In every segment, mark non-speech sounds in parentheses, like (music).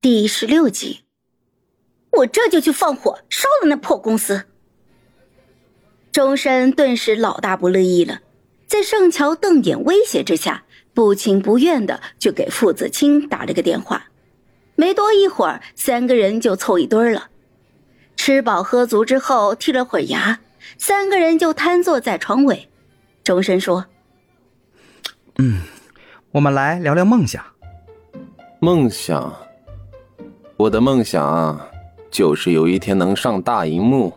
第十六集，我这就去放火烧了那破公司。钟深顿时老大不乐意了，在盛乔瞪眼威胁之下，不情不愿的就给傅子清打了个电话。没多一会儿，三个人就凑一堆了。吃饱喝足之后，剔了会儿牙，三个人就瘫坐在床尾。钟深说：“嗯，我们来聊聊梦想。梦想。”我的梦想就是有一天能上大荧幕。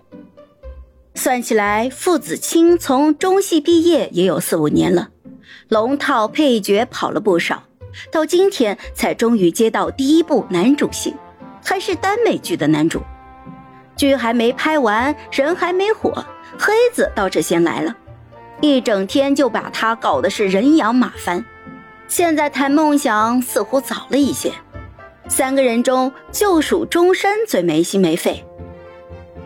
算起来，傅子清从中戏毕业也有四五年了，龙套配角跑了不少，到今天才终于接到第一部男主戏，还是耽美剧的男主。剧还没拍完，人还没火，黑子倒是先来了，一整天就把他搞得是人仰马翻。现在谈梦想似乎早了一些。三个人中，就属钟山最没心没肺。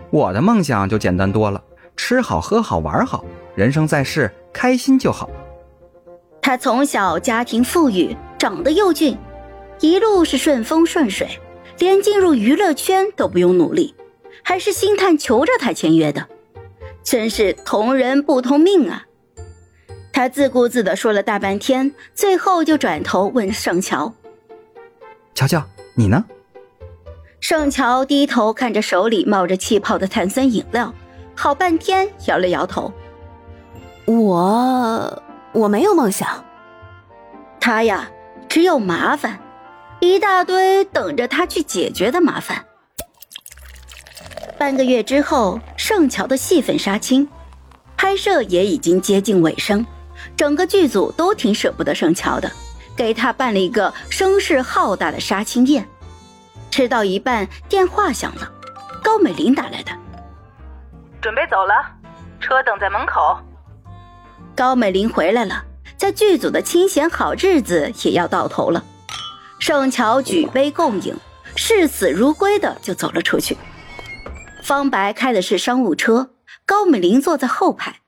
我的梦想就简单多了，吃好喝好玩好，人生在世开心就好。他从小家庭富裕，长得又俊，一路是顺风顺水，连进入娱乐圈都不用努力，还是星探求着他签约的，真是同人不同命啊！他自顾自的说了大半天，最后就转头问盛乔：“乔乔。”你呢？盛乔低头看着手里冒着气泡的碳酸饮料，好半天摇了摇头。我我没有梦想。他呀，只有麻烦，一大堆等着他去解决的麻烦。半个月之后，盛乔的戏份杀青，拍摄也已经接近尾声，整个剧组都挺舍不得盛乔的。给他办了一个声势浩大的杀青宴，吃到一半，电话响了，高美玲打来的，准备走了，车等在门口。高美玲回来了，在剧组的清闲好日子也要到头了。盛乔举杯共饮，视死如归的就走了出去。方白开的是商务车，高美玲坐在后排，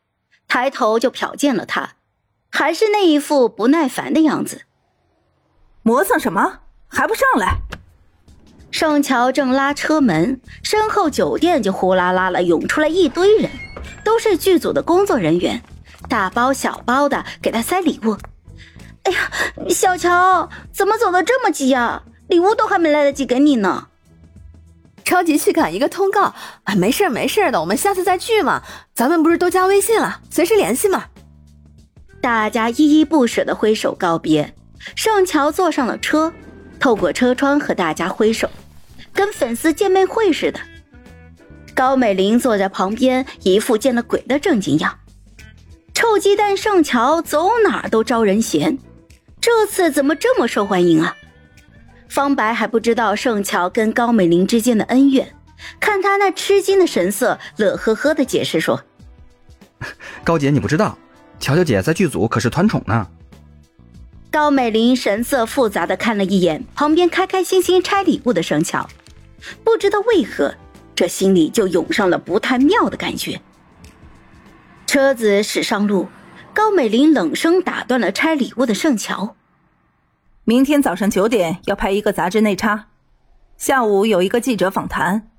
抬头就瞟见了他，还是那一副不耐烦的样子。磨蹭什么？还不上来！盛乔正拉车门，身后酒店就呼啦啦了涌出来一堆人，都是剧组的工作人员，大包小包的给他塞礼物。哎呀，小乔，怎么走的这么急呀？礼物都还没来得及给你呢。着急去赶一个通告啊！没事没事的，我们下次再聚嘛。咱们不是都加微信了，随时联系嘛。大家依依不舍的挥手告别。盛乔坐上了车，透过车窗和大家挥手，跟粉丝见面会似的。高美玲坐在旁边，一副见了鬼的正经样。臭鸡蛋盛乔走哪儿都招人嫌，这次怎么这么受欢迎啊？方白还不知道盛乔跟高美玲之间的恩怨，看他那吃惊的神色，乐呵呵的解释说：“ (laughs) 高姐，你不知道，乔乔姐在剧组可是团宠呢。”高美玲神色复杂的看了一眼旁边开开心心拆礼物的盛乔，不知道为何，这心里就涌上了不太妙的感觉。车子驶上路，高美玲冷声打断了拆礼物的盛乔：“明天早上九点要拍一个杂志内插，下午有一个记者访谈，